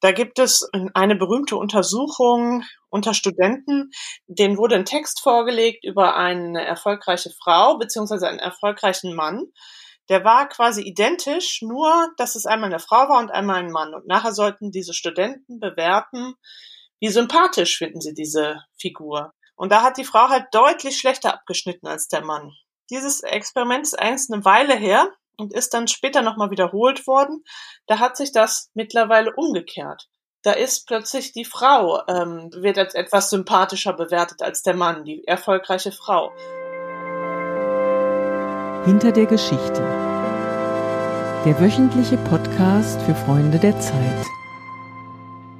Da gibt es eine berühmte Untersuchung unter Studenten, denen wurde ein Text vorgelegt über eine erfolgreiche Frau beziehungsweise einen erfolgreichen Mann. Der war quasi identisch, nur dass es einmal eine Frau war und einmal ein Mann. Und nachher sollten diese Studenten bewerten, wie sympathisch finden sie diese Figur. Und da hat die Frau halt deutlich schlechter abgeschnitten als der Mann. Dieses Experiment ist eigentlich eine Weile her und ist dann später nochmal wiederholt worden. Da hat sich das mittlerweile umgekehrt. Da ist plötzlich die Frau, ähm, wird als etwas sympathischer bewertet als der Mann, die erfolgreiche Frau. Hinter der Geschichte. Der wöchentliche Podcast für Freunde der Zeit.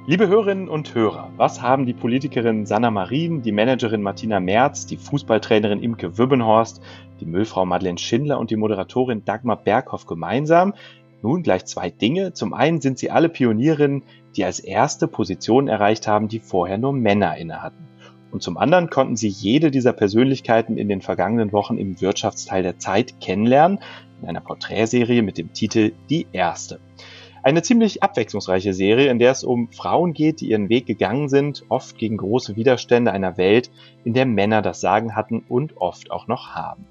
Liebe Hörerinnen und Hörer, was haben die Politikerin Sanna Marin, die Managerin Martina Merz, die Fußballtrainerin Imke Wübbenhorst, die Müllfrau Madeleine Schindler und die Moderatorin Dagmar Berghoff gemeinsam? Nun gleich zwei Dinge. Zum einen sind sie alle Pionierinnen, die als erste Positionen erreicht haben, die vorher nur Männer innehatten. Und zum anderen konnten sie jede dieser Persönlichkeiten in den vergangenen Wochen im Wirtschaftsteil der Zeit kennenlernen, in einer Porträtserie mit dem Titel Die Erste. Eine ziemlich abwechslungsreiche Serie, in der es um Frauen geht, die ihren Weg gegangen sind, oft gegen große Widerstände einer Welt, in der Männer das Sagen hatten und oft auch noch haben.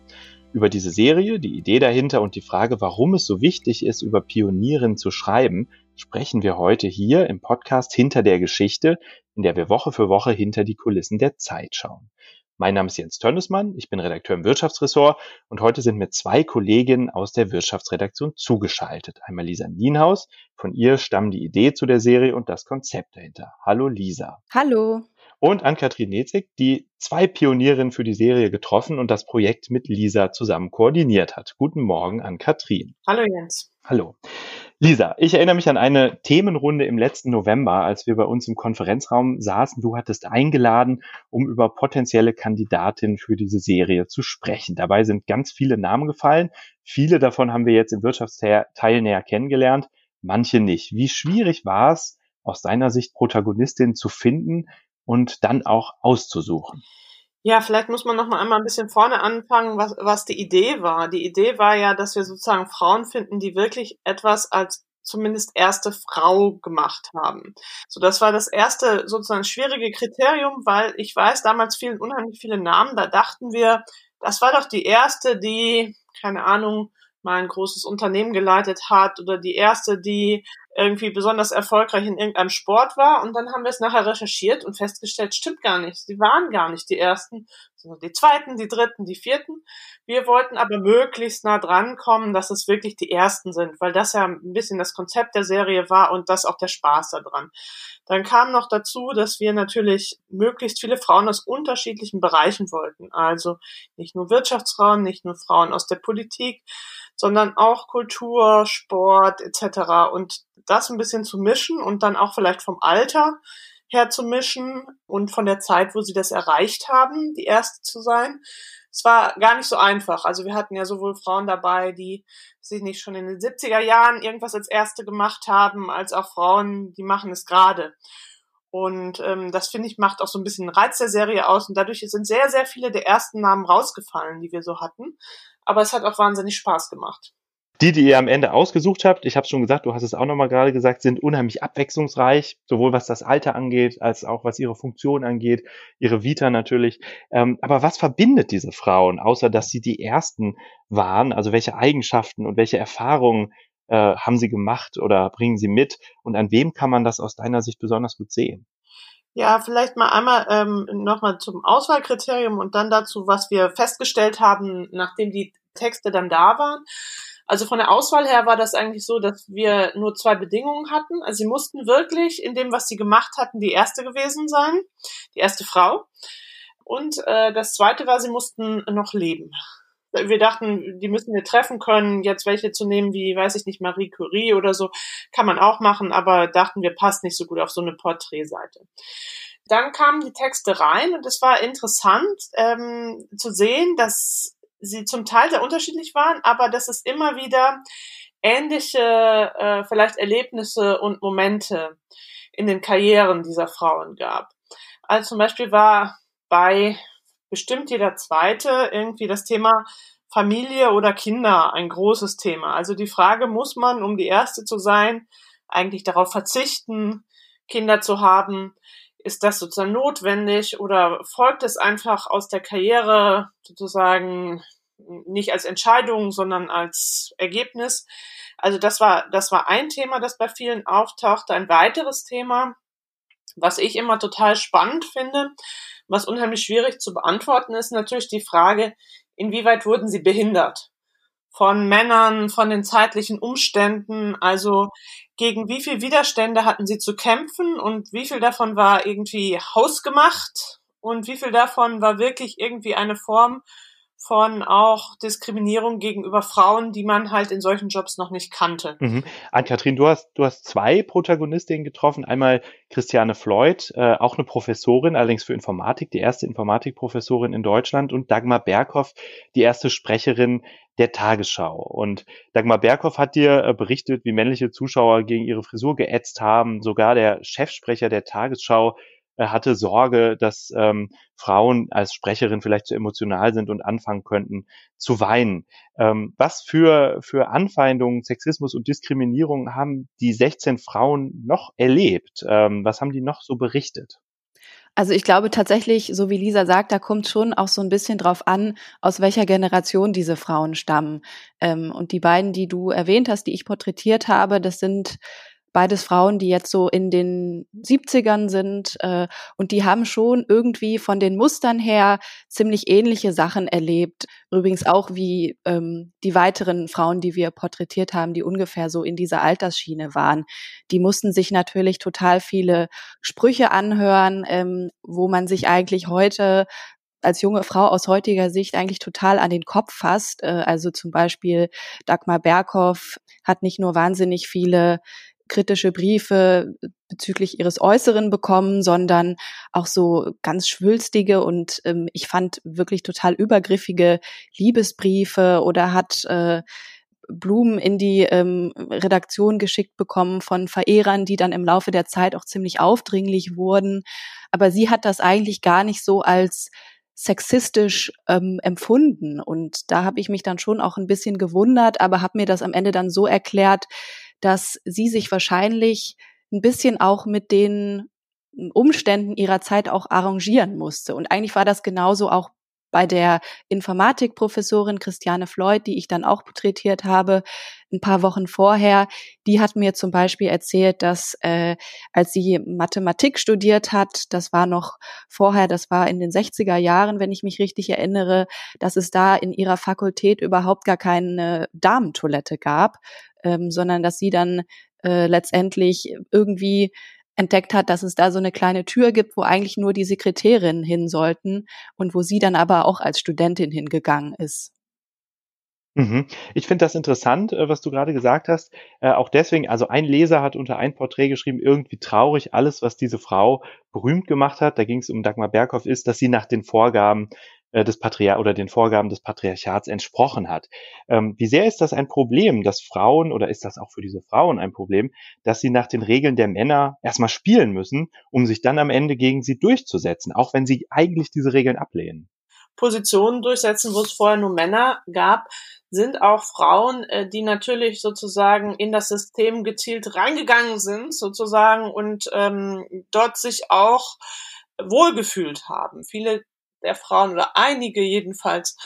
Über diese Serie, die Idee dahinter und die Frage, warum es so wichtig ist, über Pionieren zu schreiben, sprechen wir heute hier im Podcast Hinter der Geschichte, in der wir Woche für Woche hinter die Kulissen der Zeit schauen. Mein Name ist Jens Tönnesmann, ich bin Redakteur im Wirtschaftsressort und heute sind mir zwei Kolleginnen aus der Wirtschaftsredaktion zugeschaltet. Einmal Lisa Nienhaus, von ihr stammen die Idee zu der Serie und das Konzept dahinter. Hallo Lisa. Hallo. Und Ann-Kathrin Nezig, die zwei Pionierinnen für die Serie getroffen und das Projekt mit Lisa zusammen koordiniert hat. Guten Morgen Ann-Kathrin. Hallo Jens. Hallo. Lisa, ich erinnere mich an eine Themenrunde im letzten November, als wir bei uns im Konferenzraum saßen. Du hattest eingeladen, um über potenzielle Kandidatinnen für diese Serie zu sprechen. Dabei sind ganz viele Namen gefallen. Viele davon haben wir jetzt im Wirtschaftsteil näher kennengelernt, manche nicht. Wie schwierig war es, aus deiner Sicht Protagonistinnen zu finden und dann auch auszusuchen? Ja, vielleicht muss man noch mal einmal ein bisschen vorne anfangen, was, was die Idee war. Die Idee war ja, dass wir sozusagen Frauen finden, die wirklich etwas als zumindest erste Frau gemacht haben. So, das war das erste sozusagen schwierige Kriterium, weil ich weiß, damals fielen unheimlich viele Namen. Da dachten wir, das war doch die erste, die, keine Ahnung, mal ein großes Unternehmen geleitet hat oder die erste, die irgendwie besonders erfolgreich in irgendeinem Sport war. Und dann haben wir es nachher recherchiert und festgestellt, stimmt gar nicht. Sie waren gar nicht die ersten, sondern die zweiten, die dritten, die vierten. Wir wollten aber möglichst nah dran kommen, dass es wirklich die ersten sind, weil das ja ein bisschen das Konzept der Serie war und das auch der Spaß daran. Dann kam noch dazu, dass wir natürlich möglichst viele Frauen aus unterschiedlichen Bereichen wollten. Also nicht nur Wirtschaftsfrauen, nicht nur Frauen aus der Politik, sondern auch Kultur, Sport etc. Und das ein bisschen zu mischen und dann auch vielleicht vom Alter her zu mischen und von der Zeit, wo sie das erreicht haben, die erste zu sein. Es war gar nicht so einfach. Also wir hatten ja sowohl Frauen dabei, die sich nicht schon in den 70er Jahren irgendwas als erste gemacht haben, als auch Frauen, die machen es gerade. Und ähm, das finde ich macht auch so ein bisschen den Reiz der Serie aus. Und dadurch sind sehr, sehr viele der ersten Namen rausgefallen, die wir so hatten. Aber es hat auch wahnsinnig Spaß gemacht. Die, die ihr am Ende ausgesucht habt, ich habe schon gesagt, du hast es auch nochmal gerade gesagt, sind unheimlich abwechslungsreich, sowohl was das Alter angeht, als auch was ihre Funktion angeht, ihre Vita natürlich. Ähm, aber was verbindet diese Frauen, außer dass sie die Ersten waren? Also welche Eigenschaften und welche Erfahrungen äh, haben sie gemacht oder bringen sie mit? Und an wem kann man das aus deiner Sicht besonders gut sehen? Ja, vielleicht mal einmal ähm, nochmal zum Auswahlkriterium und dann dazu, was wir festgestellt haben, nachdem die Texte dann da waren. Also von der Auswahl her war das eigentlich so, dass wir nur zwei Bedingungen hatten. Also sie mussten wirklich in dem, was sie gemacht hatten, die erste gewesen sein, die erste Frau. Und äh, das zweite war, sie mussten noch leben. Wir dachten, die müssen wir treffen können. Jetzt welche zu nehmen, wie, weiß ich nicht, Marie Curie oder so, kann man auch machen, aber dachten wir, passt nicht so gut auf so eine Porträtseite. Dann kamen die Texte rein und es war interessant ähm, zu sehen, dass sie zum Teil sehr unterschiedlich waren, aber dass es immer wieder ähnliche äh, vielleicht Erlebnisse und Momente in den Karrieren dieser Frauen gab. Also zum Beispiel war bei bestimmt jeder zweite irgendwie das Thema Familie oder Kinder ein großes Thema. Also die Frage, muss man, um die erste zu sein, eigentlich darauf verzichten, Kinder zu haben? Ist das sozusagen notwendig oder folgt es einfach aus der Karriere sozusagen nicht als Entscheidung, sondern als Ergebnis? Also das war, das war ein Thema, das bei vielen auftauchte. Ein weiteres Thema, was ich immer total spannend finde, was unheimlich schwierig zu beantworten ist, natürlich die Frage, inwieweit wurden sie behindert? Von Männern, von den zeitlichen Umständen, also gegen wie viel Widerstände hatten sie zu kämpfen und wie viel davon war irgendwie hausgemacht und wie viel davon war wirklich irgendwie eine Form von auch Diskriminierung gegenüber Frauen, die man halt in solchen Jobs noch nicht kannte. Mhm. Ann-Kathrin, du hast, du hast zwei Protagonistinnen getroffen. Einmal Christiane Floyd, äh, auch eine Professorin, allerdings für Informatik, die erste Informatikprofessorin in Deutschland und Dagmar Berghoff, die erste Sprecherin der Tagesschau. Und Dagmar Berghoff hat dir äh, berichtet, wie männliche Zuschauer gegen ihre Frisur geätzt haben. Sogar der Chefsprecher der Tagesschau hatte Sorge, dass ähm, Frauen als Sprecherin vielleicht zu emotional sind und anfangen könnten zu weinen. Ähm, was für, für Anfeindungen, Sexismus und Diskriminierung haben die 16 Frauen noch erlebt? Ähm, was haben die noch so berichtet? Also ich glaube tatsächlich, so wie Lisa sagt, da kommt schon auch so ein bisschen drauf an, aus welcher Generation diese Frauen stammen. Ähm, und die beiden, die du erwähnt hast, die ich porträtiert habe, das sind beides Frauen, die jetzt so in den 70ern sind äh, und die haben schon irgendwie von den Mustern her ziemlich ähnliche Sachen erlebt. Übrigens auch wie ähm, die weiteren Frauen, die wir porträtiert haben, die ungefähr so in dieser Altersschiene waren. Die mussten sich natürlich total viele Sprüche anhören, ähm, wo man sich eigentlich heute als junge Frau aus heutiger Sicht eigentlich total an den Kopf fasst. Äh, also zum Beispiel Dagmar Berghoff hat nicht nur wahnsinnig viele kritische Briefe bezüglich ihres Äußeren bekommen, sondern auch so ganz schwülstige und ähm, ich fand wirklich total übergriffige Liebesbriefe oder hat äh, Blumen in die ähm, Redaktion geschickt bekommen von Verehrern, die dann im Laufe der Zeit auch ziemlich aufdringlich wurden. Aber sie hat das eigentlich gar nicht so als sexistisch ähm, empfunden. Und da habe ich mich dann schon auch ein bisschen gewundert, aber habe mir das am Ende dann so erklärt, dass sie sich wahrscheinlich ein bisschen auch mit den Umständen ihrer Zeit auch arrangieren musste. Und eigentlich war das genauso auch bei der Informatikprofessorin Christiane Floyd, die ich dann auch porträtiert habe, ein paar Wochen vorher, die hat mir zum Beispiel erzählt, dass äh, als sie Mathematik studiert hat, das war noch vorher, das war in den 60er Jahren, wenn ich mich richtig erinnere, dass es da in ihrer Fakultät überhaupt gar keine Damentoilette gab, ähm, sondern dass sie dann äh, letztendlich irgendwie entdeckt hat, dass es da so eine kleine Tür gibt, wo eigentlich nur die Sekretärinnen hin sollten und wo sie dann aber auch als Studentin hingegangen ist. Mhm. Ich finde das interessant, äh, was du gerade gesagt hast. Äh, auch deswegen, also ein Leser hat unter ein Porträt geschrieben, irgendwie traurig, alles, was diese Frau berühmt gemacht hat, da ging es um Dagmar Berghoff, ist, dass sie nach den Vorgaben des Patriar oder den Vorgaben des Patriarchats entsprochen hat. Ähm, wie sehr ist das ein Problem, dass Frauen oder ist das auch für diese Frauen ein Problem, dass sie nach den Regeln der Männer erstmal spielen müssen, um sich dann am Ende gegen sie durchzusetzen, auch wenn sie eigentlich diese Regeln ablehnen? Positionen durchsetzen, wo es vorher nur Männer gab, sind auch Frauen, äh, die natürlich sozusagen in das System gezielt reingegangen sind, sozusagen, und ähm, dort sich auch wohlgefühlt haben. Viele der Frauen oder einige jedenfalls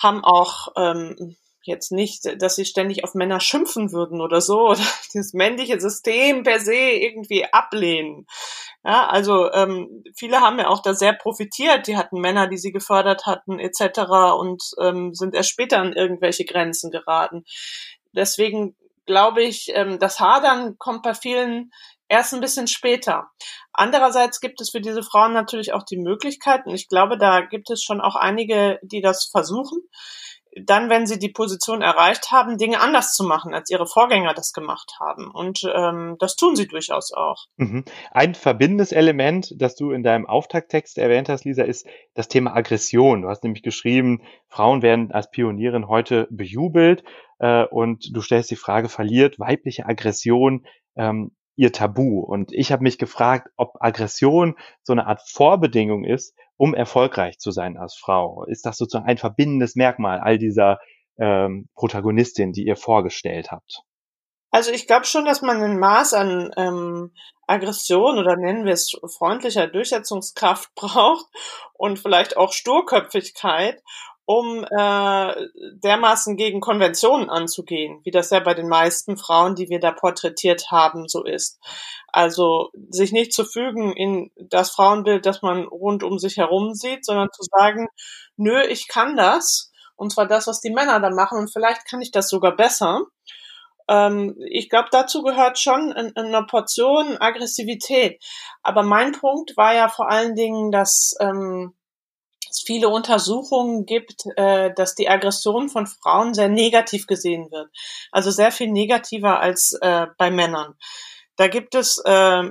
haben auch ähm, jetzt nicht, dass sie ständig auf Männer schimpfen würden oder so oder das männliche System per se irgendwie ablehnen. Ja, also ähm, viele haben ja auch da sehr profitiert. Die hatten Männer, die sie gefördert hatten etc. und ähm, sind erst später an irgendwelche Grenzen geraten. Deswegen glaube ich, ähm, das Hadern kommt bei vielen erst ein bisschen später. Andererseits gibt es für diese Frauen natürlich auch die Möglichkeit, und ich glaube, da gibt es schon auch einige, die das versuchen, dann, wenn sie die Position erreicht haben, Dinge anders zu machen, als ihre Vorgänger das gemacht haben. Und ähm, das tun sie durchaus auch. Mhm. Ein verbindendes Element, das du in deinem Auftakttext erwähnt hast, Lisa, ist das Thema Aggression. Du hast nämlich geschrieben, Frauen werden als Pionierin heute bejubelt äh, und du stellst die Frage, verliert weibliche Aggression ähm, ihr Tabu. Und ich habe mich gefragt, ob Aggression so eine Art Vorbedingung ist, um erfolgreich zu sein als Frau. Ist das sozusagen ein verbindendes Merkmal all dieser ähm, Protagonistin, die ihr vorgestellt habt? Also ich glaube schon, dass man ein Maß an ähm, Aggression oder nennen wir es freundlicher Durchsetzungskraft braucht und vielleicht auch Sturköpfigkeit, um äh, dermaßen gegen Konventionen anzugehen, wie das ja bei den meisten Frauen, die wir da porträtiert haben, so ist. Also sich nicht zu fügen in das Frauenbild, das man rund um sich herum sieht, sondern zu sagen, nö, ich kann das, und zwar das, was die Männer da machen, und vielleicht kann ich das sogar besser. Ähm, ich glaube, dazu gehört schon eine Portion Aggressivität. Aber mein Punkt war ja vor allen Dingen, dass ähm, es viele Untersuchungen gibt, äh, dass die Aggression von Frauen sehr negativ gesehen wird. Also sehr viel negativer als äh, bei Männern. Da gibt es äh,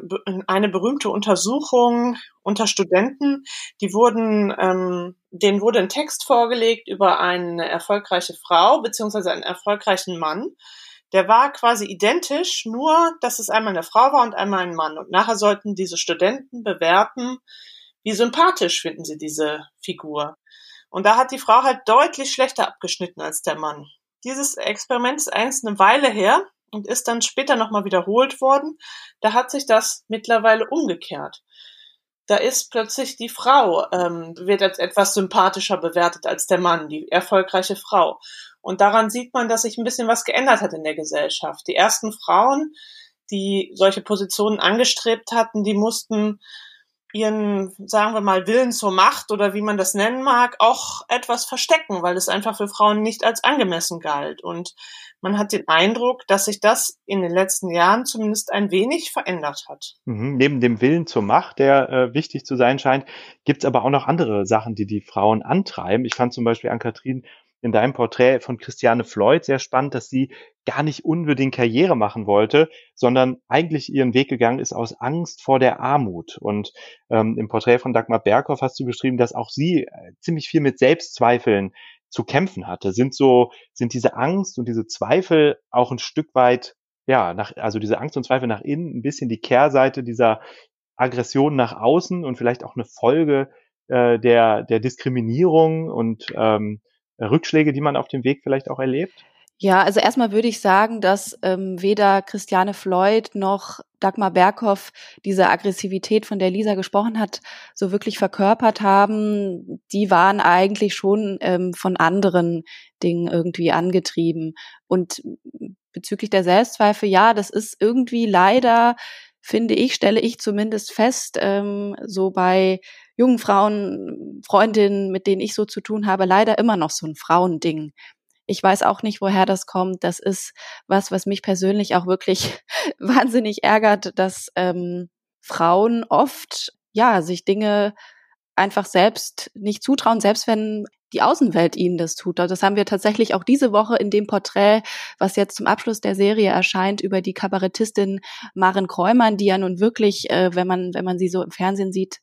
eine berühmte Untersuchung unter Studenten, die wurden, ähm, denen wurde ein Text vorgelegt über eine erfolgreiche Frau beziehungsweise einen erfolgreichen Mann. Der war quasi identisch, nur dass es einmal eine Frau war und einmal ein Mann. Und nachher sollten diese Studenten bewerten, wie sympathisch finden sie diese Figur. Und da hat die Frau halt deutlich schlechter abgeschnitten als der Mann. Dieses Experiment ist eigentlich eine Weile her und ist dann später nochmal wiederholt worden. Da hat sich das mittlerweile umgekehrt. Da ist plötzlich die Frau, ähm, wird als etwas sympathischer bewertet als der Mann, die erfolgreiche Frau. Und daran sieht man, dass sich ein bisschen was geändert hat in der Gesellschaft. Die ersten Frauen, die solche Positionen angestrebt hatten, die mussten ihren, sagen wir mal, Willen zur Macht oder wie man das nennen mag, auch etwas verstecken, weil es einfach für Frauen nicht als angemessen galt. Und man hat den Eindruck, dass sich das in den letzten Jahren zumindest ein wenig verändert hat. Mhm. Neben dem Willen zur Macht, der äh, wichtig zu sein scheint, gibt es aber auch noch andere Sachen, die die Frauen antreiben. Ich fand zum Beispiel an Kathrin in deinem Porträt von Christiane Floyd sehr spannend, dass sie gar nicht unbedingt Karriere machen wollte, sondern eigentlich ihren Weg gegangen ist aus Angst vor der Armut. Und ähm, im Porträt von Dagmar Berghoff hast du geschrieben, dass auch sie äh, ziemlich viel mit Selbstzweifeln zu kämpfen hatte. Sind so, sind diese Angst und diese Zweifel auch ein Stück weit, ja, nach, also diese Angst und Zweifel nach innen, ein bisschen die Kehrseite dieser Aggression nach außen und vielleicht auch eine Folge äh, der, der Diskriminierung und ähm, Rückschläge, die man auf dem Weg vielleicht auch erlebt? Ja, also erstmal würde ich sagen, dass ähm, weder Christiane Floyd noch Dagmar Berghoff diese Aggressivität, von der Lisa gesprochen hat, so wirklich verkörpert haben. Die waren eigentlich schon ähm, von anderen Dingen irgendwie angetrieben. Und bezüglich der Selbstzweifel, ja, das ist irgendwie leider, finde ich, stelle ich zumindest fest, ähm, so bei jungen Frauen, Freundinnen, mit denen ich so zu tun habe, leider immer noch so ein Frauending. Ich weiß auch nicht, woher das kommt. Das ist was, was mich persönlich auch wirklich wahnsinnig ärgert, dass ähm, Frauen oft ja sich Dinge einfach selbst nicht zutrauen, selbst wenn die Außenwelt ihnen das tut. Das haben wir tatsächlich auch diese Woche in dem Porträt, was jetzt zum Abschluss der Serie erscheint, über die Kabarettistin Maren Kräumann, die ja nun wirklich, äh, wenn man, wenn man sie so im Fernsehen sieht,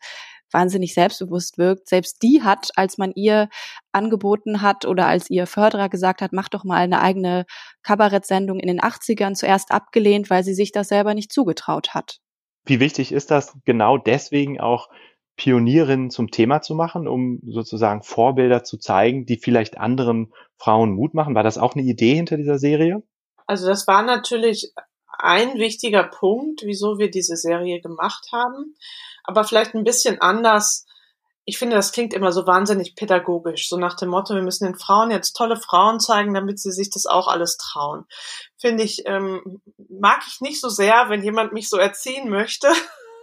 wahnsinnig selbstbewusst wirkt. Selbst die hat, als man ihr angeboten hat oder als ihr Förderer gesagt hat, mach doch mal eine eigene Kabarettsendung in den 80ern zuerst abgelehnt, weil sie sich das selber nicht zugetraut hat. Wie wichtig ist das genau deswegen auch Pionierinnen zum Thema zu machen, um sozusagen Vorbilder zu zeigen, die vielleicht anderen Frauen Mut machen? War das auch eine Idee hinter dieser Serie? Also das war natürlich ein wichtiger Punkt, wieso wir diese Serie gemacht haben aber vielleicht ein bisschen anders. Ich finde, das klingt immer so wahnsinnig pädagogisch, so nach dem Motto, wir müssen den Frauen jetzt tolle Frauen zeigen, damit sie sich das auch alles trauen. Finde ich, ähm, mag ich nicht so sehr, wenn jemand mich so erziehen möchte.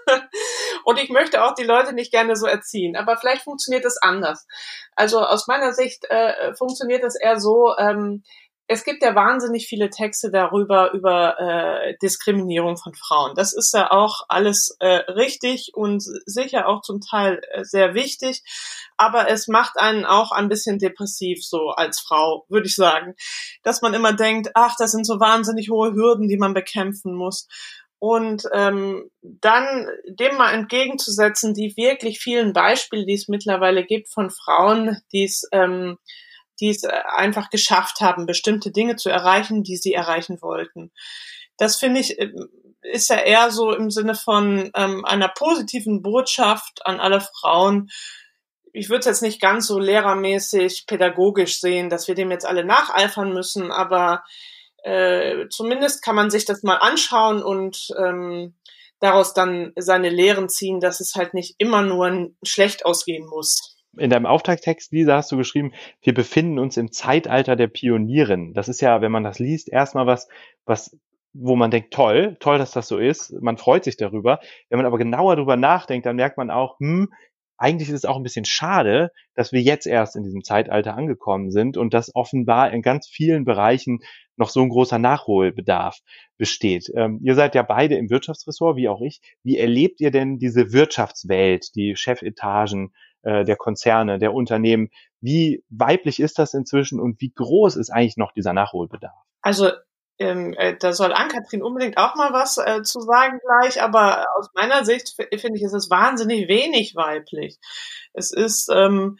Und ich möchte auch die Leute nicht gerne so erziehen. Aber vielleicht funktioniert es anders. Also aus meiner Sicht äh, funktioniert es eher so, ähm, es gibt ja wahnsinnig viele Texte darüber, über äh, Diskriminierung von Frauen. Das ist ja auch alles äh, richtig und sicher auch zum Teil äh, sehr wichtig. Aber es macht einen auch ein bisschen depressiv so als Frau, würde ich sagen. Dass man immer denkt, ach, das sind so wahnsinnig hohe Hürden, die man bekämpfen muss. Und ähm, dann dem mal entgegenzusetzen, die wirklich vielen Beispiele, die es mittlerweile gibt von Frauen, die es ähm, die es äh, einfach geschafft haben, bestimmte Dinge zu erreichen, die sie erreichen wollten. Das finde ich, äh, ist ja eher so im Sinne von ähm, einer positiven Botschaft an alle Frauen. Ich würde es jetzt nicht ganz so lehrermäßig, pädagogisch sehen, dass wir dem jetzt alle nacheifern müssen, aber äh, zumindest kann man sich das mal anschauen und ähm, daraus dann seine Lehren ziehen, dass es halt nicht immer nur schlecht ausgehen muss. In deinem Auftragstext, Lisa, hast du geschrieben, wir befinden uns im Zeitalter der Pionieren. Das ist ja, wenn man das liest, erstmal was, was wo man denkt, toll, toll, dass das so ist. Man freut sich darüber. Wenn man aber genauer darüber nachdenkt, dann merkt man auch, hm, eigentlich ist es auch ein bisschen schade, dass wir jetzt erst in diesem Zeitalter angekommen sind und dass offenbar in ganz vielen Bereichen noch so ein großer Nachholbedarf besteht. Ähm, ihr seid ja beide im Wirtschaftsressort, wie auch ich. Wie erlebt ihr denn diese Wirtschaftswelt, die Chefetagen äh, der Konzerne, der Unternehmen? Wie weiblich ist das inzwischen und wie groß ist eigentlich noch dieser Nachholbedarf? Also ähm, äh, da soll Ann-Kathrin unbedingt auch mal was äh, zu sagen gleich, aber aus meiner Sicht finde ich, ist es wahnsinnig wenig weiblich. Es ist ähm,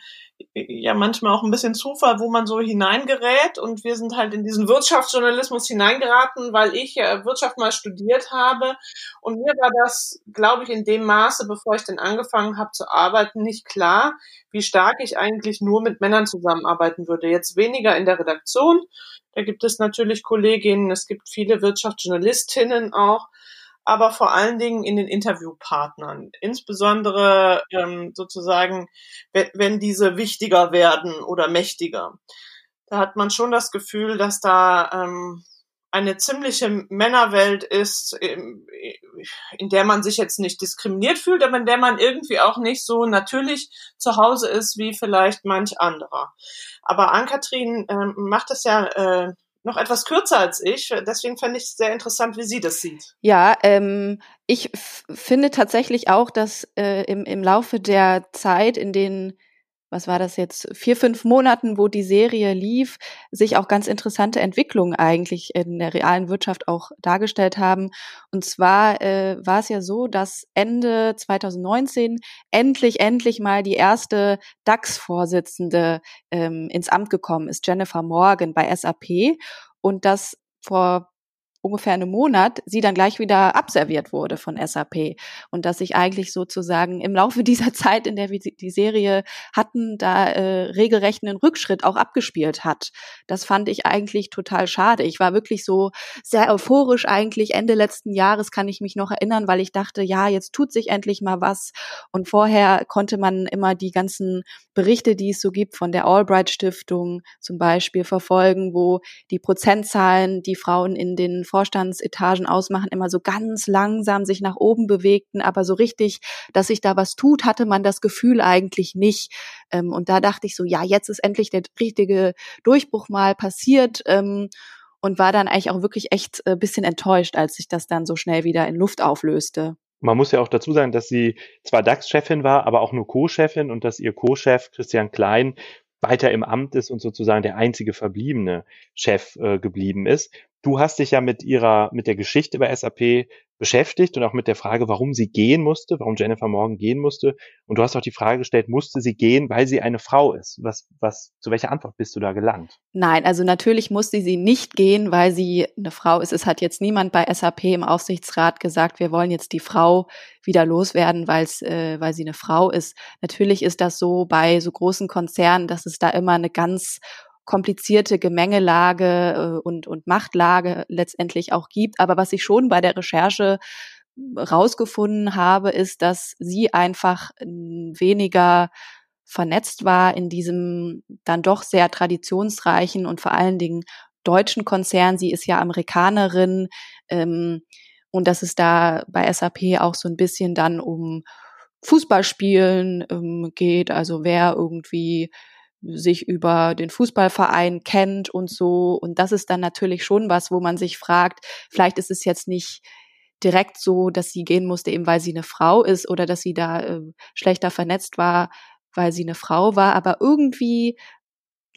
ja manchmal auch ein bisschen Zufall, wo man so hineingerät. Und wir sind halt in diesen Wirtschaftsjournalismus hineingeraten, weil ich Wirtschaft mal studiert habe. Und mir war das, glaube ich, in dem Maße, bevor ich denn angefangen habe zu arbeiten, nicht klar, wie stark ich eigentlich nur mit Männern zusammenarbeiten würde. Jetzt weniger in der Redaktion, da gibt es natürlich Kolleginnen, es gibt viele Wirtschaftsjournalistinnen auch, aber vor allen Dingen in den Interviewpartnern. Insbesondere ähm, sozusagen, wenn, diese wichtiger werden oder mächtiger. Da hat man schon das Gefühl, dass da ähm, eine ziemliche Männerwelt ist, in der man sich jetzt nicht diskriminiert fühlt, aber in der man irgendwie auch nicht so natürlich zu Hause ist wie vielleicht manch anderer. Aber Ann-Kathrin ähm, macht das ja äh, noch etwas kürzer als ich. Deswegen fand ich es sehr interessant, wie sie das sieht. Ja, ähm, ich finde tatsächlich auch, dass äh, im, im Laufe der Zeit, in den was war das jetzt, vier, fünf Monaten, wo die Serie lief, sich auch ganz interessante Entwicklungen eigentlich in der realen Wirtschaft auch dargestellt haben. Und zwar äh, war es ja so, dass Ende 2019 endlich, endlich mal die erste DAX-Vorsitzende ähm, ins Amt gekommen ist, Jennifer Morgan bei SAP. Und das vor ungefähr einem Monat sie dann gleich wieder abserviert wurde von SAP und dass sich eigentlich sozusagen im Laufe dieser Zeit, in der wir die Serie hatten, da äh, regelrecht einen Rückschritt auch abgespielt hat. Das fand ich eigentlich total schade. Ich war wirklich so sehr euphorisch eigentlich Ende letzten Jahres kann ich mich noch erinnern, weil ich dachte, ja, jetzt tut sich endlich mal was und vorher konnte man immer die ganzen Berichte, die es so gibt von der Albright Stiftung zum Beispiel verfolgen, wo die Prozentzahlen, die Frauen in den Vorstandsetagen ausmachen, immer so ganz langsam sich nach oben bewegten, aber so richtig, dass sich da was tut, hatte man das Gefühl eigentlich nicht. Ähm, und da dachte ich so, ja, jetzt ist endlich der richtige Durchbruch mal passiert. Ähm, und war dann eigentlich auch wirklich echt ein äh, bisschen enttäuscht, als sich das dann so schnell wieder in Luft auflöste. Man muss ja auch dazu sagen, dass sie zwar DAX-Chefin war, aber auch nur Co-Chefin und dass ihr Co-Chef Christian Klein weiter im Amt ist und sozusagen der einzige verbliebene Chef äh, geblieben ist. Du hast dich ja mit ihrer, mit der Geschichte bei SAP beschäftigt und auch mit der Frage, warum sie gehen musste, warum Jennifer Morgan gehen musste. Und du hast auch die Frage gestellt, musste sie gehen, weil sie eine Frau ist? Was, was, zu welcher Antwort bist du da gelangt? Nein, also natürlich musste sie nicht gehen, weil sie eine Frau ist. Es hat jetzt niemand bei SAP im Aufsichtsrat gesagt, wir wollen jetzt die Frau wieder loswerden, weil's, äh, weil sie eine Frau ist. Natürlich ist das so bei so großen Konzernen, dass es da immer eine ganz komplizierte Gemengelage äh, und, und Machtlage letztendlich auch gibt. Aber was ich schon bei der Recherche rausgefunden habe, ist, dass sie einfach weniger vernetzt war in diesem dann doch sehr traditionsreichen und vor allen Dingen deutschen Konzern. Sie ist ja Amerikanerin ähm, und dass es da bei SAP auch so ein bisschen dann um Fußballspielen ähm, geht, also wer irgendwie sich über den Fußballverein kennt und so. Und das ist dann natürlich schon was, wo man sich fragt, vielleicht ist es jetzt nicht direkt so, dass sie gehen musste, eben weil sie eine Frau ist oder dass sie da äh, schlechter vernetzt war, weil sie eine Frau war, aber irgendwie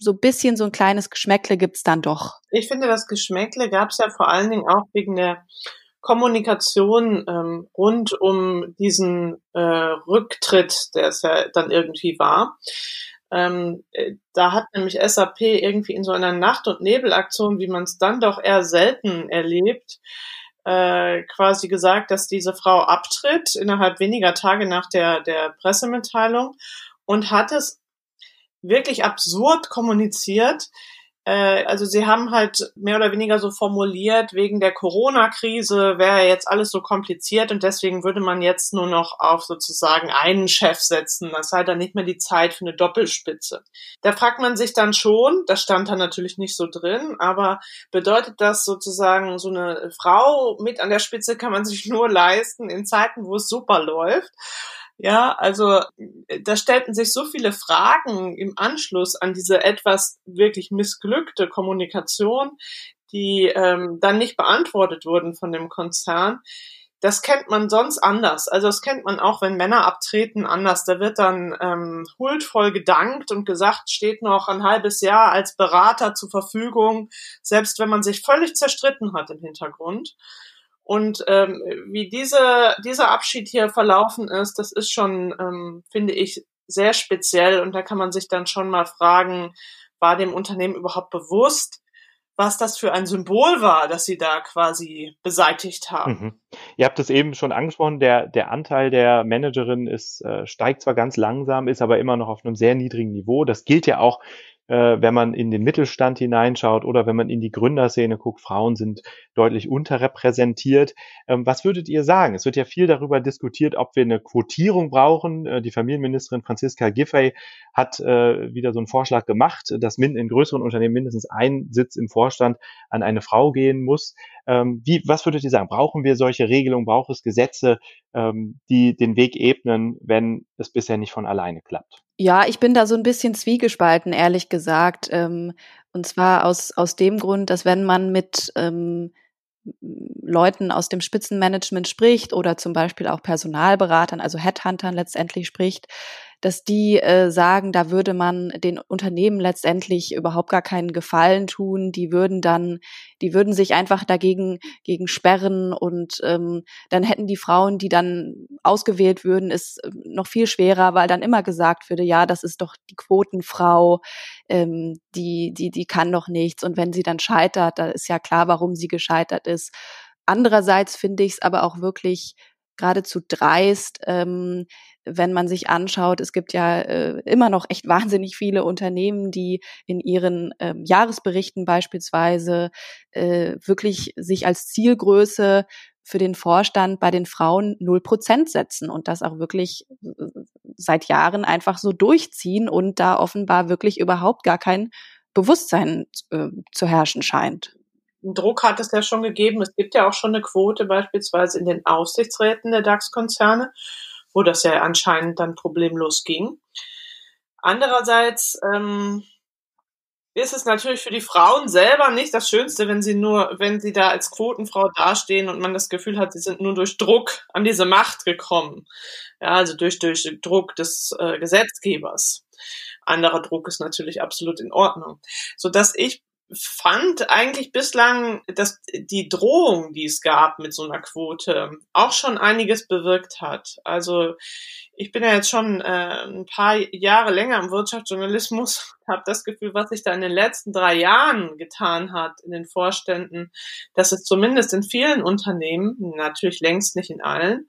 so bisschen so ein kleines Geschmäckle gibt's dann doch. Ich finde, das Geschmäckle gab's ja vor allen Dingen auch wegen der Kommunikation ähm, rund um diesen äh, Rücktritt, der es ja dann irgendwie war. Ähm, äh, da hat nämlich SAP irgendwie in so einer Nacht- und Nebelaktion, wie man es dann doch eher selten erlebt, äh, quasi gesagt, dass diese Frau abtritt innerhalb weniger Tage nach der, der Pressemitteilung und hat es wirklich absurd kommuniziert, also sie haben halt mehr oder weniger so formuliert, wegen der Corona-Krise wäre jetzt alles so kompliziert und deswegen würde man jetzt nur noch auf sozusagen einen Chef setzen. Das sei dann nicht mehr die Zeit für eine Doppelspitze. Da fragt man sich dann schon, das stand da natürlich nicht so drin, aber bedeutet das sozusagen so eine Frau mit an der Spitze kann man sich nur leisten in Zeiten, wo es super läuft? Ja, also da stellten sich so viele Fragen im Anschluss an diese etwas wirklich missglückte Kommunikation, die ähm, dann nicht beantwortet wurden von dem Konzern. Das kennt man sonst anders. Also das kennt man auch, wenn Männer abtreten, anders. Da wird dann ähm, huldvoll gedankt und gesagt, steht noch ein halbes Jahr als Berater zur Verfügung, selbst wenn man sich völlig zerstritten hat im Hintergrund. Und ähm, wie diese, dieser Abschied hier verlaufen ist, das ist schon, ähm, finde ich, sehr speziell. Und da kann man sich dann schon mal fragen, war dem Unternehmen überhaupt bewusst, was das für ein Symbol war, das sie da quasi beseitigt haben. Mhm. Ihr habt es eben schon angesprochen, der, der Anteil der Managerin ist, äh, steigt zwar ganz langsam, ist aber immer noch auf einem sehr niedrigen Niveau. Das gilt ja auch wenn man in den Mittelstand hineinschaut oder wenn man in die Gründerszene guckt, Frauen sind deutlich unterrepräsentiert. Ähm, was würdet ihr sagen? Es wird ja viel darüber diskutiert, ob wir eine Quotierung brauchen. Äh, die Familienministerin Franziska Giffey hat äh, wieder so einen Vorschlag gemacht, dass in größeren Unternehmen mindestens ein Sitz im Vorstand an eine Frau gehen muss. Ähm, wie, was würdet ihr sagen? Brauchen wir solche Regelungen? Braucht es Gesetze, ähm, die den Weg ebnen, wenn es bisher nicht von alleine klappt? Ja, ich bin da so ein bisschen zwiegespalten, ehrlich gesagt. Ähm, und zwar aus, aus dem Grund, dass wenn man mit ähm, Leuten aus dem Spitzenmanagement spricht oder zum Beispiel auch Personalberatern, also Headhuntern letztendlich spricht, dass die äh, sagen, da würde man den Unternehmen letztendlich überhaupt gar keinen Gefallen tun. Die würden dann, die würden sich einfach dagegen gegen sperren und ähm, dann hätten die Frauen, die dann ausgewählt würden, es äh, noch viel schwerer, weil dann immer gesagt würde, ja, das ist doch die Quotenfrau, ähm, die, die, die kann doch nichts. Und wenn sie dann scheitert, da ist ja klar, warum sie gescheitert ist. Andererseits finde ich es aber auch wirklich geradezu dreist, ähm, wenn man sich anschaut, es gibt ja äh, immer noch echt wahnsinnig viele Unternehmen, die in ihren ähm, Jahresberichten beispielsweise äh, wirklich sich als Zielgröße für den Vorstand bei den Frauen null Prozent setzen und das auch wirklich äh, seit Jahren einfach so durchziehen und da offenbar wirklich überhaupt gar kein Bewusstsein äh, zu herrschen scheint. Druck hat es ja schon gegeben. Es gibt ja auch schon eine Quote beispielsweise in den Aufsichtsräten der DAX-Konzerne, wo das ja anscheinend dann problemlos ging. Andererseits ähm, ist es natürlich für die Frauen selber nicht das Schönste, wenn sie nur, wenn sie da als Quotenfrau dastehen und man das Gefühl hat, sie sind nur durch Druck an diese Macht gekommen. Ja, also durch, durch Druck des äh, Gesetzgebers. Anderer Druck ist natürlich absolut in Ordnung. So dass ich fand eigentlich bislang, dass die Drohung, die es gab mit so einer Quote, auch schon einiges bewirkt hat. Also ich bin ja jetzt schon äh, ein paar Jahre länger im Wirtschaftsjournalismus, habe das Gefühl, was sich da in den letzten drei Jahren getan hat in den Vorständen, dass es zumindest in vielen Unternehmen, natürlich längst nicht in allen,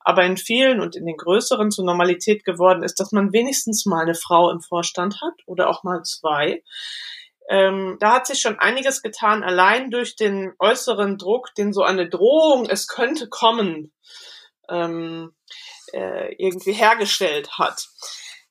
aber in vielen und in den größeren zur Normalität geworden ist, dass man wenigstens mal eine Frau im Vorstand hat oder auch mal zwei ähm, da hat sich schon einiges getan, allein durch den äußeren Druck, den so eine Drohung, es könnte kommen, ähm, äh, irgendwie hergestellt hat.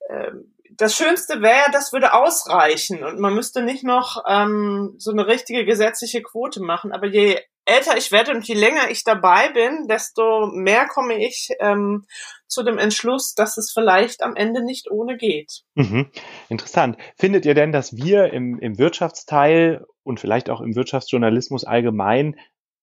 Ähm, das Schönste wäre, das würde ausreichen und man müsste nicht noch ähm, so eine richtige gesetzliche Quote machen. Aber je älter ich werde und je länger ich dabei bin, desto mehr komme ich ähm, zu dem Entschluss, dass es vielleicht am Ende nicht ohne geht. Mhm. Interessant. Findet ihr denn, dass wir im, im Wirtschaftsteil und vielleicht auch im Wirtschaftsjournalismus allgemein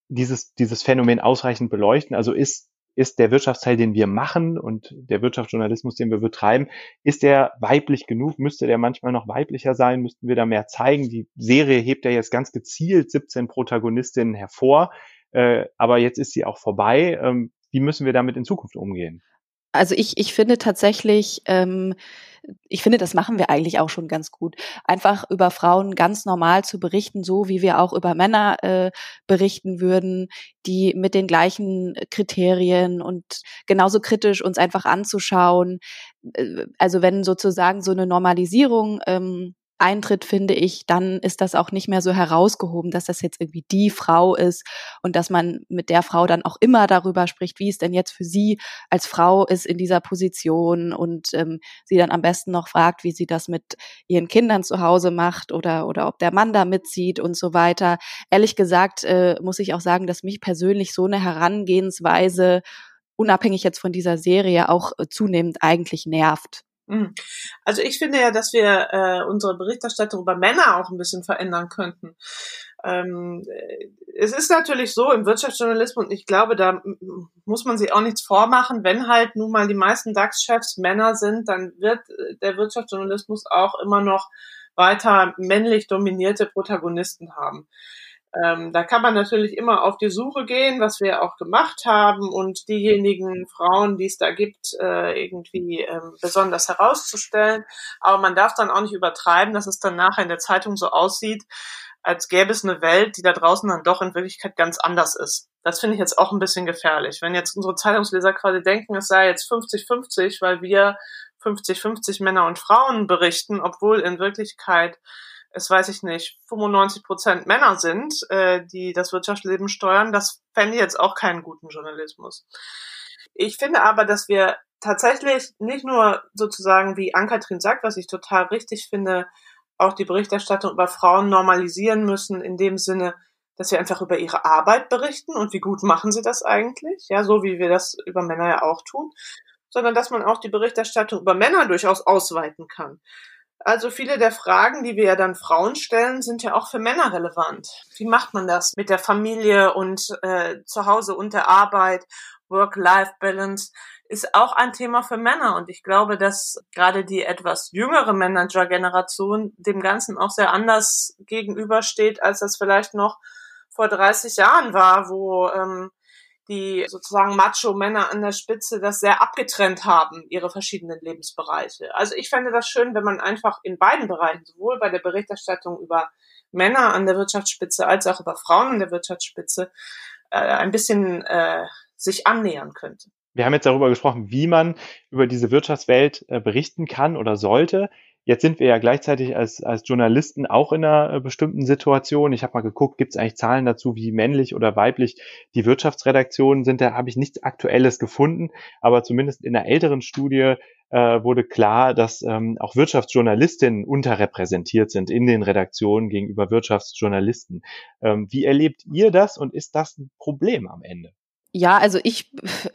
dieses, dieses Phänomen ausreichend beleuchten? Also ist ist der Wirtschaftsteil, den wir machen und der Wirtschaftsjournalismus, den wir betreiben, ist der weiblich genug? Müsste der manchmal noch weiblicher sein? Müssten wir da mehr zeigen? Die Serie hebt ja jetzt ganz gezielt 17 Protagonistinnen hervor, äh, aber jetzt ist sie auch vorbei. Ähm, wie müssen wir damit in Zukunft umgehen? Also ich, ich finde tatsächlich, ähm, ich finde, das machen wir eigentlich auch schon ganz gut. Einfach über Frauen ganz normal zu berichten, so wie wir auch über Männer äh, berichten würden, die mit den gleichen Kriterien und genauso kritisch uns einfach anzuschauen. Äh, also wenn sozusagen so eine Normalisierung ähm, eintritt, finde ich, dann ist das auch nicht mehr so herausgehoben, dass das jetzt irgendwie die Frau ist und dass man mit der Frau dann auch immer darüber spricht, wie es denn jetzt für sie als Frau ist in dieser Position und ähm, sie dann am besten noch fragt, wie sie das mit ihren Kindern zu Hause macht oder, oder ob der Mann da mitzieht und so weiter. Ehrlich gesagt äh, muss ich auch sagen, dass mich persönlich so eine Herangehensweise unabhängig jetzt von dieser Serie auch äh, zunehmend eigentlich nervt. Mhm. Also ich finde ja, dass wir äh, unsere Berichterstattung über Männer auch ein bisschen verändern könnten. Ähm, äh, es ist natürlich so im Wirtschaftsjournalismus, und ich glaube, da muss man sich auch nichts vormachen, wenn halt nun mal die meisten DAX-Chefs Männer sind, dann wird äh, der Wirtschaftsjournalismus auch immer noch weiter männlich dominierte Protagonisten haben. Ähm, da kann man natürlich immer auf die Suche gehen, was wir auch gemacht haben und diejenigen Frauen, die es da gibt, äh, irgendwie ähm, besonders herauszustellen. Aber man darf dann auch nicht übertreiben, dass es dann nachher in der Zeitung so aussieht, als gäbe es eine Welt, die da draußen dann doch in Wirklichkeit ganz anders ist. Das finde ich jetzt auch ein bisschen gefährlich. Wenn jetzt unsere Zeitungsleser quasi denken, es sei jetzt 50-50, weil wir 50-50 Männer und Frauen berichten, obwohl in Wirklichkeit es weiß ich nicht, 95 Prozent Männer sind, äh, die das Wirtschaftsleben steuern, das fände ich jetzt auch keinen guten Journalismus. Ich finde aber, dass wir tatsächlich nicht nur sozusagen, wie Ann-Kathrin sagt, was ich total richtig finde, auch die Berichterstattung über Frauen normalisieren müssen, in dem Sinne, dass wir einfach über ihre Arbeit berichten und wie gut machen sie das eigentlich, ja, so wie wir das über Männer ja auch tun, sondern dass man auch die Berichterstattung über Männer durchaus ausweiten kann. Also viele der Fragen, die wir ja dann Frauen stellen, sind ja auch für Männer relevant. Wie macht man das mit der Familie und äh, zu Hause und der Arbeit? Work-Life-Balance ist auch ein Thema für Männer. Und ich glaube, dass gerade die etwas jüngere Manager-Generation dem Ganzen auch sehr anders gegenübersteht, als das vielleicht noch vor 30 Jahren war, wo ähm, die sozusagen Macho-Männer an der Spitze das sehr abgetrennt haben, ihre verschiedenen Lebensbereiche. Also ich fände das schön, wenn man einfach in beiden Bereichen, sowohl bei der Berichterstattung über Männer an der Wirtschaftsspitze als auch über Frauen an der Wirtschaftsspitze, äh, ein bisschen äh, sich annähern könnte. Wir haben jetzt darüber gesprochen, wie man über diese Wirtschaftswelt äh, berichten kann oder sollte. Jetzt sind wir ja gleichzeitig als, als Journalisten auch in einer äh, bestimmten Situation. Ich habe mal geguckt, gibt es eigentlich Zahlen dazu, wie männlich oder weiblich die Wirtschaftsredaktionen sind. Da habe ich nichts Aktuelles gefunden, aber zumindest in einer älteren Studie äh, wurde klar, dass ähm, auch Wirtschaftsjournalistinnen unterrepräsentiert sind in den Redaktionen gegenüber Wirtschaftsjournalisten. Ähm, wie erlebt ihr das und ist das ein Problem am Ende? Ja, also ich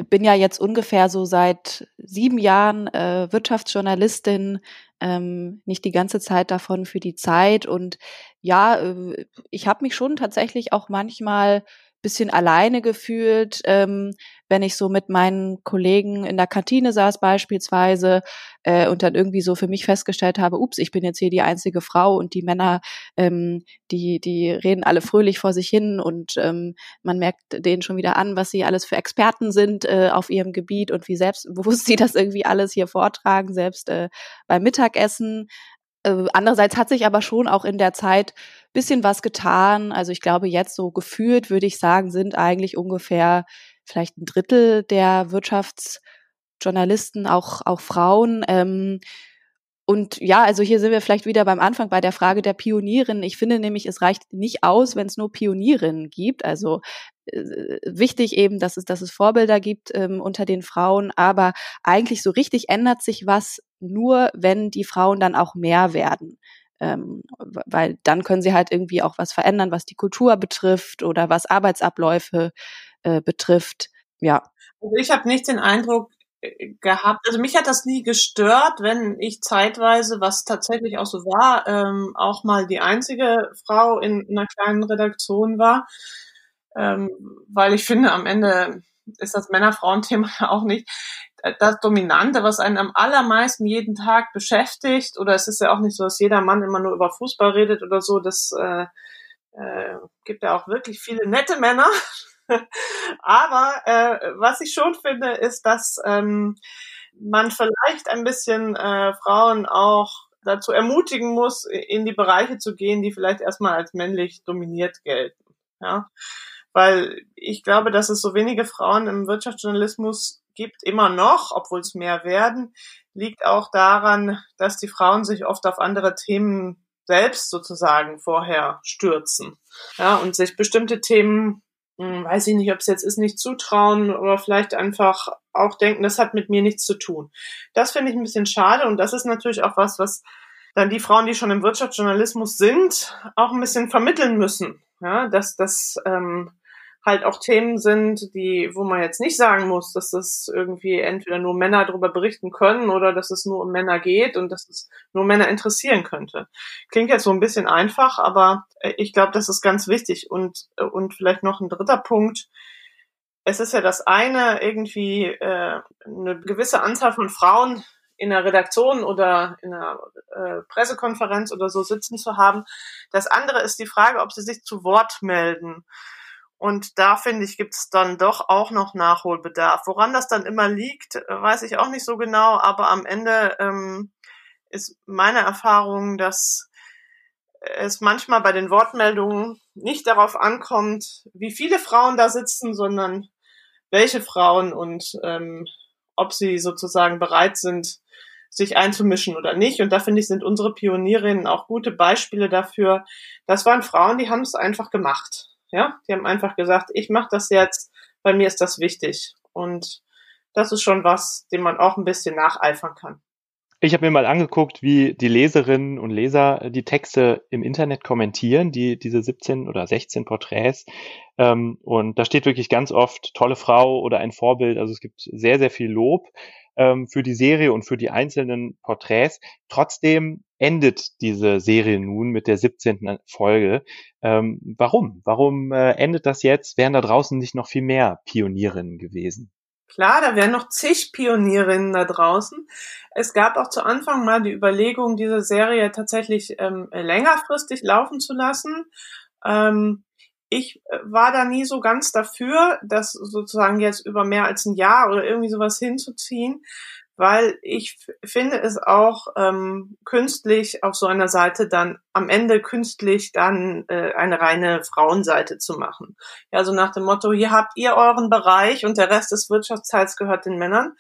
bin ja jetzt ungefähr so seit sieben Jahren äh, Wirtschaftsjournalistin, ähm, nicht die ganze Zeit davon für die Zeit. Und ja, äh, ich habe mich schon tatsächlich auch manchmal bisschen alleine gefühlt, ähm, wenn ich so mit meinen Kollegen in der Kantine saß beispielsweise äh, und dann irgendwie so für mich festgestellt habe, ups, ich bin jetzt hier die einzige Frau und die Männer, ähm, die, die reden alle fröhlich vor sich hin und ähm, man merkt denen schon wieder an, was sie alles für Experten sind äh, auf ihrem Gebiet und wie selbstbewusst sie das irgendwie alles hier vortragen, selbst äh, beim Mittagessen. Äh, andererseits hat sich aber schon auch in der Zeit bisschen was getan. Also ich glaube, jetzt so gefühlt, würde ich sagen, sind eigentlich ungefähr vielleicht ein Drittel der Wirtschaftsjournalisten auch, auch Frauen. Ähm, und ja, also hier sind wir vielleicht wieder beim Anfang bei der Frage der Pionierinnen. Ich finde nämlich, es reicht nicht aus, wenn es nur Pionierinnen gibt. Also wichtig eben, dass es, dass es Vorbilder gibt ähm, unter den Frauen, aber eigentlich so richtig ändert sich was nur, wenn die Frauen dann auch mehr werden. Ähm, weil dann können sie halt irgendwie auch was verändern, was die Kultur betrifft oder was Arbeitsabläufe äh, betrifft. Ja. Also ich habe nicht den Eindruck äh, gehabt, also mich hat das nie gestört, wenn ich zeitweise, was tatsächlich auch so war, ähm, auch mal die einzige Frau in einer kleinen Redaktion war, ähm, weil ich finde, am Ende ist das Männer-Frauen-Thema auch nicht das Dominante, was einen am allermeisten jeden Tag beschäftigt. Oder es ist ja auch nicht so, dass jeder Mann immer nur über Fußball redet oder so. Das äh, äh, gibt ja auch wirklich viele nette Männer. Aber äh, was ich schon finde, ist, dass ähm, man vielleicht ein bisschen äh, Frauen auch dazu ermutigen muss, in die Bereiche zu gehen, die vielleicht erstmal als männlich dominiert gelten. Ja? Weil ich glaube, dass es so wenige Frauen im Wirtschaftsjournalismus gibt, immer noch, obwohl es mehr werden, liegt auch daran, dass die Frauen sich oft auf andere Themen selbst sozusagen vorher stürzen. Ja, und sich bestimmte Themen, hm, weiß ich nicht, ob es jetzt ist, nicht zutrauen oder vielleicht einfach auch denken, das hat mit mir nichts zu tun. Das finde ich ein bisschen schade und das ist natürlich auch was, was dann die Frauen, die schon im Wirtschaftsjournalismus sind, auch ein bisschen vermitteln müssen. Ja, dass das ähm, halt auch Themen sind, die, wo man jetzt nicht sagen muss, dass das irgendwie entweder nur Männer darüber berichten können oder dass es nur um Männer geht und dass es nur Männer interessieren könnte. Klingt jetzt so ein bisschen einfach, aber äh, ich glaube, das ist ganz wichtig. Und, äh, und vielleicht noch ein dritter Punkt. Es ist ja das eine, irgendwie äh, eine gewisse Anzahl von Frauen in einer Redaktion oder in einer äh, Pressekonferenz oder so sitzen zu haben. Das andere ist die Frage, ob sie sich zu Wort melden. Und da finde ich, gibt es dann doch auch noch Nachholbedarf. Woran das dann immer liegt, weiß ich auch nicht so genau, aber am Ende ähm, ist meine Erfahrung, dass es manchmal bei den Wortmeldungen nicht darauf ankommt, wie viele Frauen da sitzen, sondern welche Frauen und ähm, ob sie sozusagen bereit sind, sich einzumischen oder nicht. Und da finde ich, sind unsere Pionierinnen auch gute Beispiele dafür. Das waren Frauen, die haben es einfach gemacht. Ja, die haben einfach gesagt, ich mache das jetzt, bei mir ist das wichtig. Und das ist schon was, dem man auch ein bisschen nacheifern kann. Ich habe mir mal angeguckt, wie die Leserinnen und Leser die Texte im Internet kommentieren, die diese 17 oder 16 Porträts. Ähm, und da steht wirklich ganz oft tolle Frau oder ein Vorbild. Also es gibt sehr, sehr viel Lob ähm, für die Serie und für die einzelnen Porträts. Trotzdem endet diese Serie nun mit der 17. Folge. Ähm, warum? Warum äh, endet das jetzt? Wären da draußen nicht noch viel mehr Pionierinnen gewesen? Klar, da wären noch zig Pionierinnen da draußen. Es gab auch zu Anfang mal die Überlegung, diese Serie tatsächlich ähm, längerfristig laufen zu lassen. Ähm, ich äh, war da nie so ganz dafür, das sozusagen jetzt über mehr als ein Jahr oder irgendwie sowas hinzuziehen, weil ich finde es auch ähm, künstlich auf so einer Seite dann am Ende künstlich dann äh, eine reine Frauenseite zu machen. Ja, so nach dem Motto, hier habt ihr euren Bereich und der Rest des Wirtschaftsteils gehört den Männern.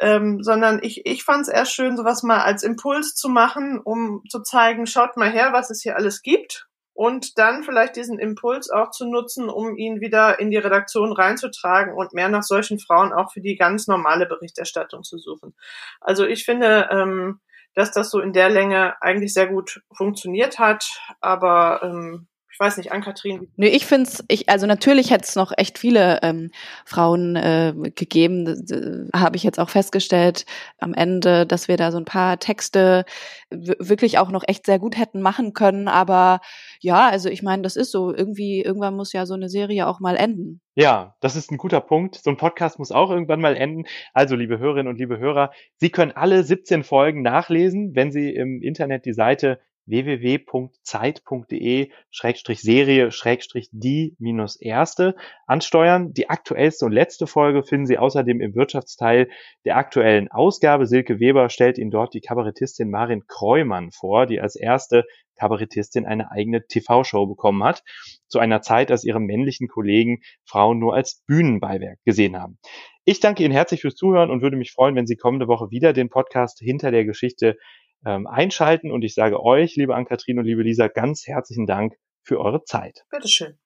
Ähm, sondern ich, ich fand es eher schön, sowas mal als Impuls zu machen, um zu zeigen, schaut mal her, was es hier alles gibt und dann vielleicht diesen Impuls auch zu nutzen, um ihn wieder in die Redaktion reinzutragen und mehr nach solchen Frauen auch für die ganz normale Berichterstattung zu suchen. Also ich finde, ähm, dass das so in der Länge eigentlich sehr gut funktioniert hat, aber ähm, weiß nicht, Ann-Kathrin. Nö, ich finde es, ich, also natürlich hätte es noch echt viele ähm, Frauen äh, gegeben, habe ich jetzt auch festgestellt am Ende, dass wir da so ein paar Texte wirklich auch noch echt sehr gut hätten machen können. Aber ja, also ich meine, das ist so, irgendwie, irgendwann muss ja so eine Serie auch mal enden. Ja, das ist ein guter Punkt. So ein Podcast muss auch irgendwann mal enden. Also, liebe Hörerinnen und liebe Hörer, Sie können alle 17 Folgen nachlesen, wenn Sie im Internet die Seite www.zeit.de-serie-die-erste ansteuern. Die aktuellste und letzte Folge finden Sie außerdem im Wirtschaftsteil der aktuellen Ausgabe. Silke Weber stellt Ihnen dort die Kabarettistin Marin Kreumann vor, die als erste Kabarettistin eine eigene TV-Show bekommen hat, zu einer Zeit, als ihre männlichen Kollegen Frauen nur als Bühnenbeiwerk gesehen haben. Ich danke Ihnen herzlich fürs Zuhören und würde mich freuen, wenn Sie kommende Woche wieder den Podcast hinter der Geschichte ähm, einschalten. Und ich sage euch, liebe Ann-Kathrin und liebe Lisa, ganz herzlichen Dank für eure Zeit. Bitteschön.